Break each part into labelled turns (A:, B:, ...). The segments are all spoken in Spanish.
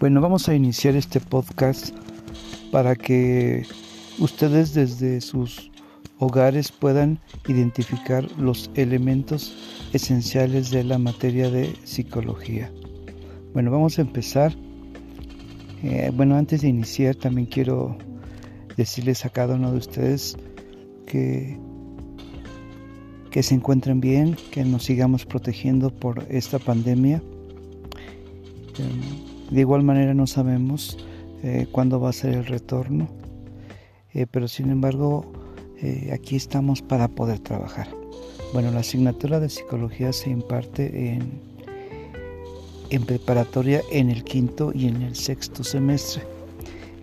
A: Bueno, vamos a iniciar este podcast para que ustedes desde sus hogares puedan identificar los elementos esenciales de la materia de psicología. Bueno, vamos a empezar. Eh, bueno, antes de iniciar también quiero decirles a cada uno de ustedes que, que se encuentren bien, que nos sigamos protegiendo por esta pandemia. Em, de igual manera no sabemos eh, cuándo va a ser el retorno, eh, pero sin embargo eh, aquí estamos para poder trabajar. Bueno, la asignatura de psicología se imparte en, en preparatoria en el quinto y en el sexto semestre.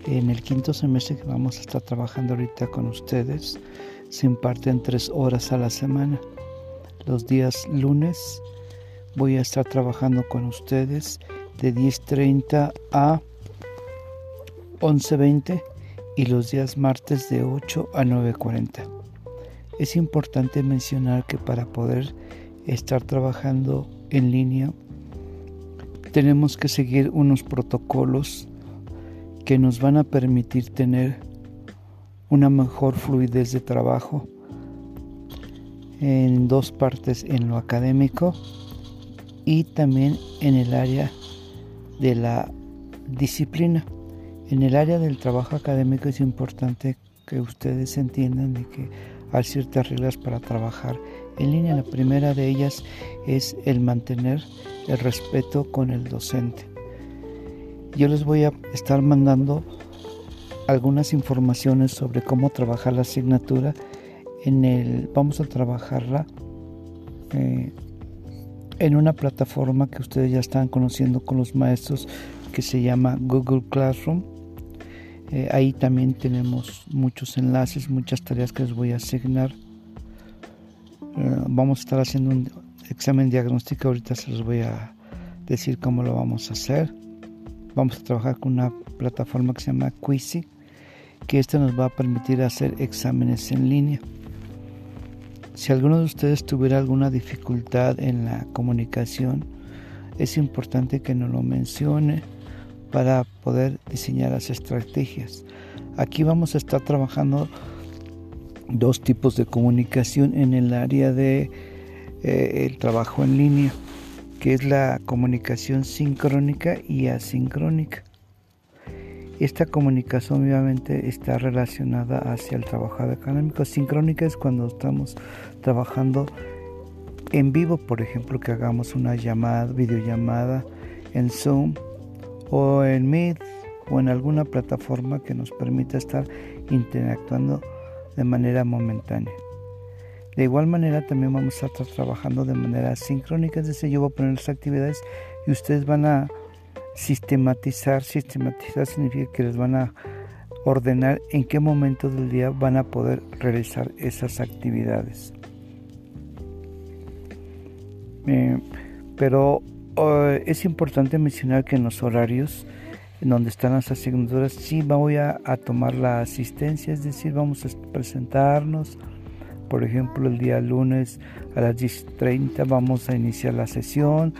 A: En el quinto semestre que vamos a estar trabajando ahorita con ustedes, se imparten tres horas a la semana. Los días lunes voy a estar trabajando con ustedes de 10.30 a 11.20 y los días martes de 8 a 9.40. Es importante mencionar que para poder estar trabajando en línea tenemos que seguir unos protocolos que nos van a permitir tener una mejor fluidez de trabajo en dos partes, en lo académico y también en el área de la disciplina. En el área del trabajo académico es importante que ustedes entiendan de que hay ciertas reglas para trabajar en línea. La primera de ellas es el mantener el respeto con el docente. Yo les voy a estar mandando algunas informaciones sobre cómo trabajar la asignatura. En el, vamos a trabajarla eh, en una plataforma que ustedes ya están conociendo con los maestros que se llama Google Classroom. Eh, ahí también tenemos muchos enlaces, muchas tareas que les voy a asignar. Eh, vamos a estar haciendo un examen diagnóstico, ahorita se los voy a decir cómo lo vamos a hacer. Vamos a trabajar con una plataforma que se llama Quizy, que esta nos va a permitir hacer exámenes en línea. Si alguno de ustedes tuviera alguna dificultad en la comunicación, es importante que nos lo mencione para poder diseñar las estrategias. Aquí vamos a estar trabajando dos tipos de comunicación en el área de eh, el trabajo en línea, que es la comunicación sincrónica y asincrónica. Esta comunicación obviamente está relacionada hacia el trabajo académico. Sincrónica es cuando estamos trabajando en vivo, por ejemplo, que hagamos una llamada, videollamada en Zoom o en Meet o en alguna plataforma que nos permita estar interactuando de manera momentánea. De igual manera también vamos a estar trabajando de manera sincrónica, es decir, yo voy a poner las actividades y ustedes van a sistematizar, sistematizar significa que les van a ordenar en qué momento del día van a poder realizar esas actividades. Eh, pero eh, es importante mencionar que en los horarios en donde están las asignaturas sí voy a, a tomar la asistencia, es decir, vamos a presentarnos. Por ejemplo, el día lunes a las 10.30 vamos a iniciar la sesión.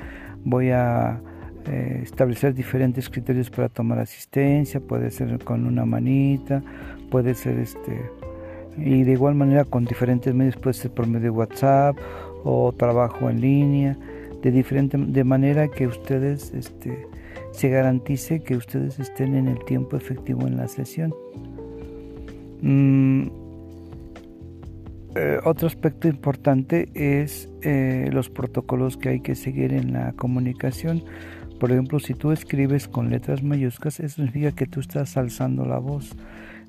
A: Voy a eh, establecer diferentes criterios para tomar asistencia, puede ser con una manita, puede ser este, y de igual manera con diferentes medios, puede ser por medio de WhatsApp o trabajo en línea, de diferente, de manera que ustedes este, se garantice que ustedes estén en el tiempo efectivo en la sesión. Mm, eh, otro aspecto importante es eh, los protocolos que hay que seguir en la comunicación. Por ejemplo, si tú escribes con letras mayúsculas, eso significa que tú estás alzando la voz.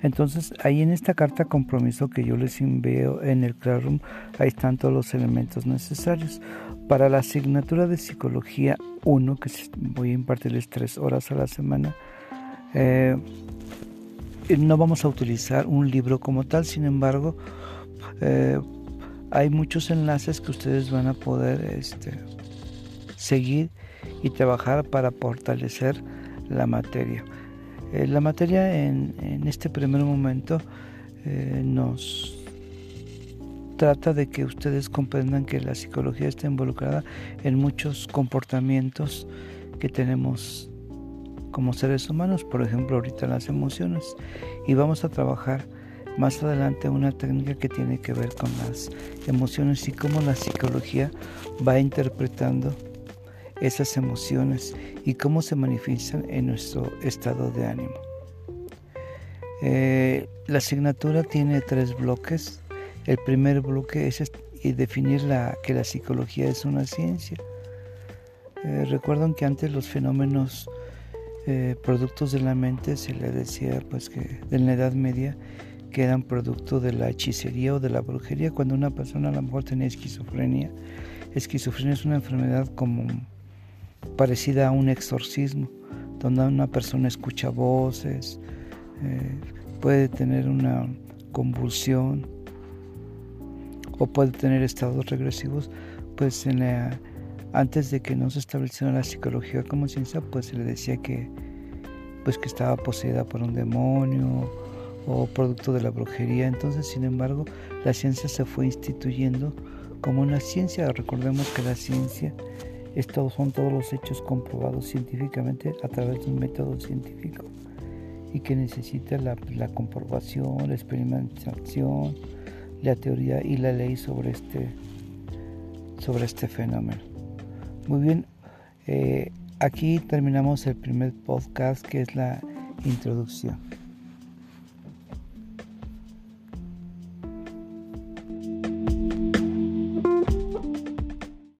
A: Entonces, ahí en esta carta compromiso que yo les envío en el Classroom, ahí están todos los elementos necesarios. Para la asignatura de Psicología 1, que voy a impartirles tres horas a la semana, eh, no vamos a utilizar un libro como tal, sin embargo, eh, hay muchos enlaces que ustedes van a poder este, seguir y trabajar para fortalecer la materia. Eh, la materia en, este primer momento eh, nos trata de que ustedes comprendan que la psicología está involucrada en muchos comportamientos que tenemos como seres humanos, por ejemplo ahorita las emociones. Y vamos a trabajar más adelante una técnica que tiene que ver con las emociones y cómo la psicología va interpretando esas emociones y cómo se manifiestan en nuestro estado de ánimo. Eh, la asignatura tiene tres bloques. El primer bloque es definir la, que la psicología es una ciencia. Eh, recuerdan que antes los fenómenos eh, productos de la mente se le decía pues que en la Edad Media que eran producto de la hechicería o de la brujería cuando una persona a lo mejor tenía esquizofrenia. Esquizofrenia es una enfermedad como parecida a un exorcismo, donde una persona escucha voces, eh, puede tener una convulsión o puede tener estados regresivos, pues en antes de que no se estableciera la psicología como ciencia, pues se le decía que pues que estaba poseída por un demonio o producto de la brujería. Entonces, sin embargo, la ciencia se fue instituyendo como una ciencia. Recordemos que la ciencia estos son todos los hechos comprobados científicamente a través de un método científico y que necesita la, comprobación, la experimentación, la teoría y la ley sobre este, sobre este fenómeno. Muy bien, eh, aquí terminamos el primer podcast que es la introducción.